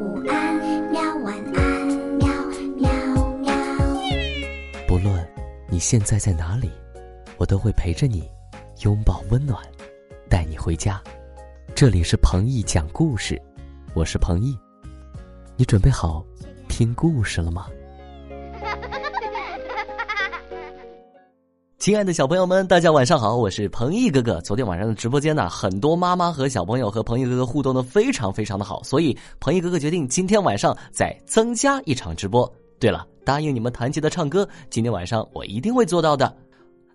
午安，喵晚安，喵喵喵。不论你现在在哪里，我都会陪着你，拥抱温暖，带你回家。这里是彭毅讲故事，我是彭毅。你准备好听故事了吗？亲爱的小朋友们，大家晚上好，我是彭毅哥哥。昨天晚上的直播间呢，很多妈妈和小朋友和彭毅哥哥互动的非常非常的好，所以彭毅哥哥决定今天晚上再增加一场直播。对了，答应你们弹吉的唱歌，今天晚上我一定会做到的。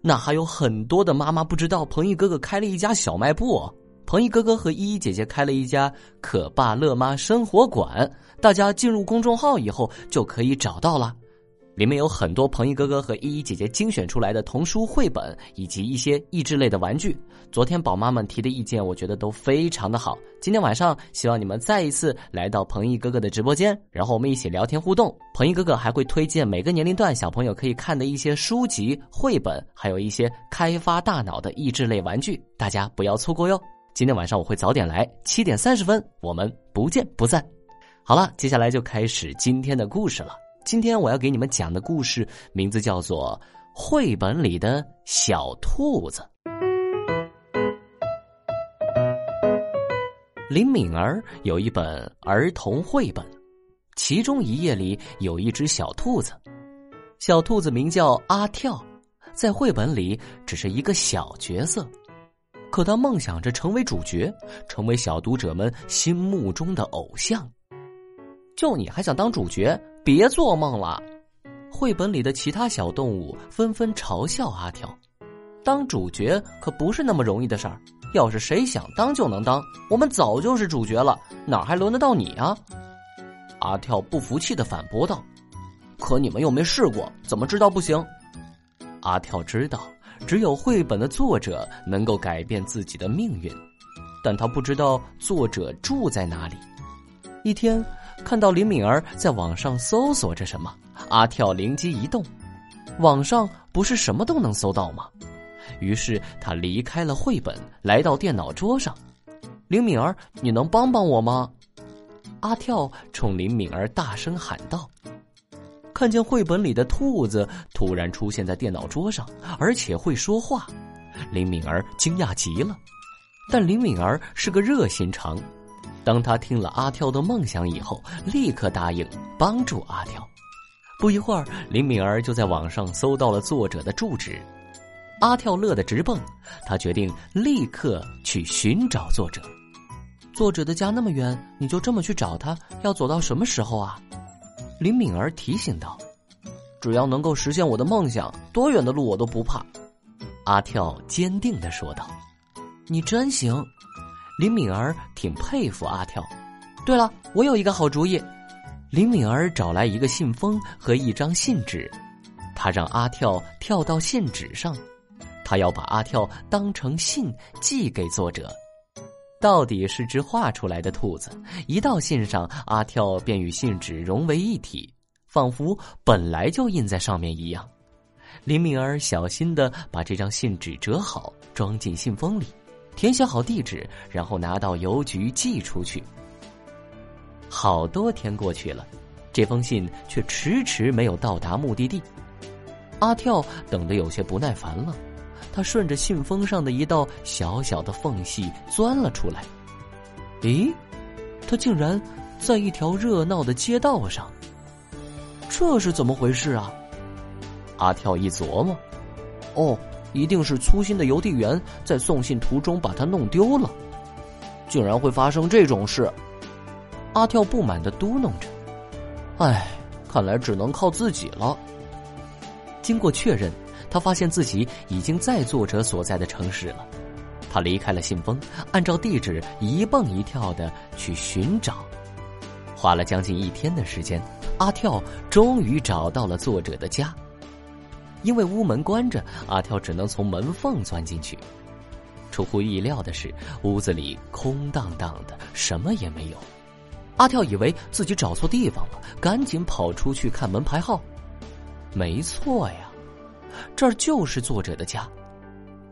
那还有很多的妈妈不知道，彭毅哥哥开了一家小卖部，彭毅哥哥和依依姐姐开了一家可爸乐妈生活馆，大家进入公众号以后就可以找到了。里面有很多彭毅哥哥和依依姐姐精选出来的童书绘本，以及一些益智类的玩具。昨天宝妈们提的意见，我觉得都非常的好。今天晚上希望你们再一次来到彭毅哥哥的直播间，然后我们一起聊天互动。彭毅哥哥还会推荐每个年龄段小朋友可以看的一些书籍、绘本，还有一些开发大脑的益智类玩具，大家不要错过哟。今天晚上我会早点来，七点三十分，我们不见不散。好了，接下来就开始今天的故事了。今天我要给你们讲的故事名字叫做《绘本里的小兔子》。林敏儿有一本儿童绘本，其中一页里有一只小兔子，小兔子名叫阿跳，在绘本里只是一个小角色，可他梦想着成为主角，成为小读者们心目中的偶像。就你还想当主角？别做梦了！绘本里的其他小动物纷纷嘲笑阿跳，当主角可不是那么容易的事儿。要是谁想当就能当，我们早就是主角了，哪还轮得到你啊？阿跳不服气的反驳道：“可你们又没试过，怎么知道不行？”阿跳知道，只有绘本的作者能够改变自己的命运，但他不知道作者住在哪里。一天。看到林敏儿在网上搜索着什么，阿跳灵机一动，网上不是什么都能搜到吗？于是他离开了绘本，来到电脑桌上。林敏儿，你能帮帮我吗？阿跳冲林敏儿大声喊道。看见绘本里的兔子突然出现在电脑桌上，而且会说话，林敏儿惊讶极了。但林敏儿是个热心肠。当他听了阿跳的梦想以后，立刻答应帮助阿跳。不一会儿，林敏儿就在网上搜到了作者的住址。阿跳乐得直蹦，他决定立刻去寻找作者。作者的家那么远，你就这么去找他，要走到什么时候啊？林敏儿提醒道：“只要能够实现我的梦想，多远的路我都不怕。”阿跳坚定的说道：“你真行。”林敏儿挺佩服阿跳。对了，我有一个好主意。林敏儿找来一个信封和一张信纸，他让阿跳跳到信纸上，他要把阿跳当成信寄给作者。到底是只画出来的兔子，一到信上，阿跳便与信纸融为一体，仿佛本来就印在上面一样。林敏儿小心的把这张信纸折好，装进信封里。填写好地址，然后拿到邮局寄出去。好多天过去了，这封信却迟迟没有到达目的地。阿跳等得有些不耐烦了，他顺着信封上的一道小小的缝隙钻了出来。咦，他竟然在一条热闹的街道上。这是怎么回事啊？阿跳一琢磨，哦。一定是粗心的邮递员在送信途中把它弄丢了，竟然会发生这种事。阿跳不满的嘟囔着：“唉，看来只能靠自己了。”经过确认，他发现自己已经在作者所在的城市了。他离开了信封，按照地址一蹦一跳的去寻找，花了将近一天的时间，阿跳终于找到了作者的家。因为屋门关着，阿跳只能从门缝钻进去。出乎意料的是，屋子里空荡荡的，什么也没有。阿跳以为自己找错地方了，赶紧跑出去看门牌号。没错呀，这儿就是作者的家。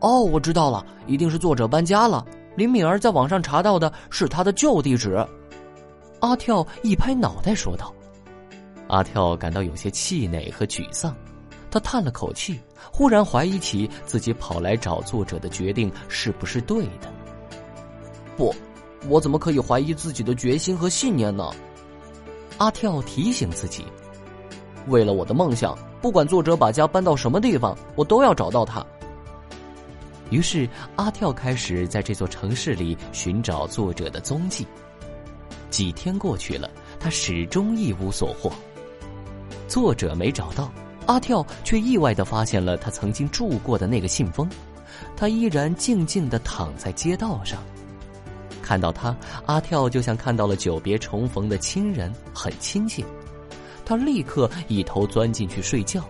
哦，我知道了，一定是作者搬家了。林敏儿在网上查到的是他的旧地址。阿跳一拍脑袋说道。阿跳感到有些气馁和沮丧，他叹了口气，忽然怀疑起自己跑来找作者的决定是不是对的。不，我怎么可以怀疑自己的决心和信念呢？阿跳提醒自己，为了我的梦想，不管作者把家搬到什么地方，我都要找到他。于是，阿跳开始在这座城市里寻找作者的踪迹。几天过去了，他始终一无所获。作者没找到，阿跳却意外的发现了他曾经住过的那个信封，他依然静静的躺在街道上。看到他，阿跳就像看到了久别重逢的亲人，很亲切。他立刻一头钻进去睡觉。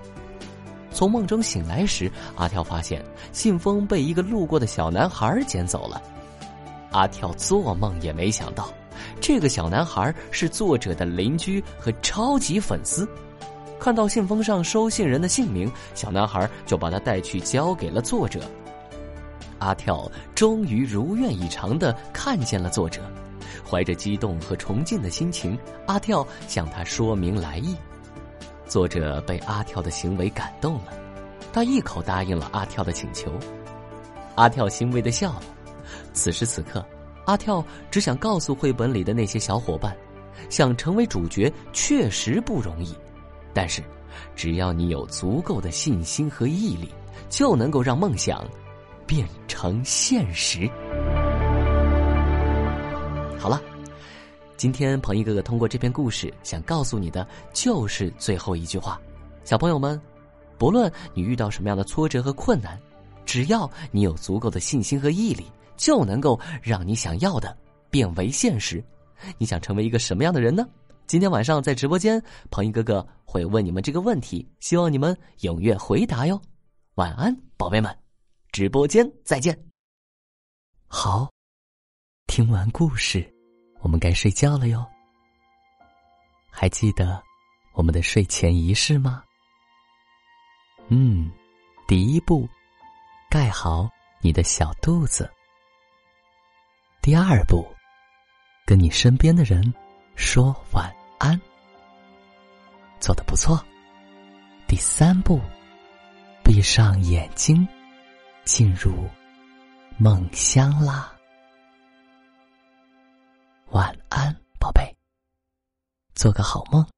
从梦中醒来时，阿跳发现信封被一个路过的小男孩捡走了。阿跳做梦也没想到，这个小男孩是作者的邻居和超级粉丝。看到信封上收信人的姓名，小男孩就把他带去交给了作者。阿跳终于如愿以偿的看见了作者，怀着激动和崇敬的心情，阿跳向他说明来意。作者被阿跳的行为感动了，他一口答应了阿跳的请求。阿跳欣慰的笑了。此时此刻，阿跳只想告诉绘本里的那些小伙伴：想成为主角确实不容易，但是只要你有足够的信心和毅力，就能够让梦想变成现实。好了。今天彭一哥哥通过这篇故事想告诉你的就是最后一句话，小朋友们，不论你遇到什么样的挫折和困难，只要你有足够的信心和毅力，就能够让你想要的变为现实。你想成为一个什么样的人呢？今天晚上在直播间，彭一哥哥会问你们这个问题，希望你们踊跃回答哟。晚安，宝贝们，直播间再见。好，听完故事。我们该睡觉了哟。还记得我们的睡前仪式吗？嗯，第一步，盖好你的小肚子。第二步，跟你身边的人说晚安。做的不错。第三步，闭上眼睛，进入梦乡啦。晚安，宝贝，做个好梦。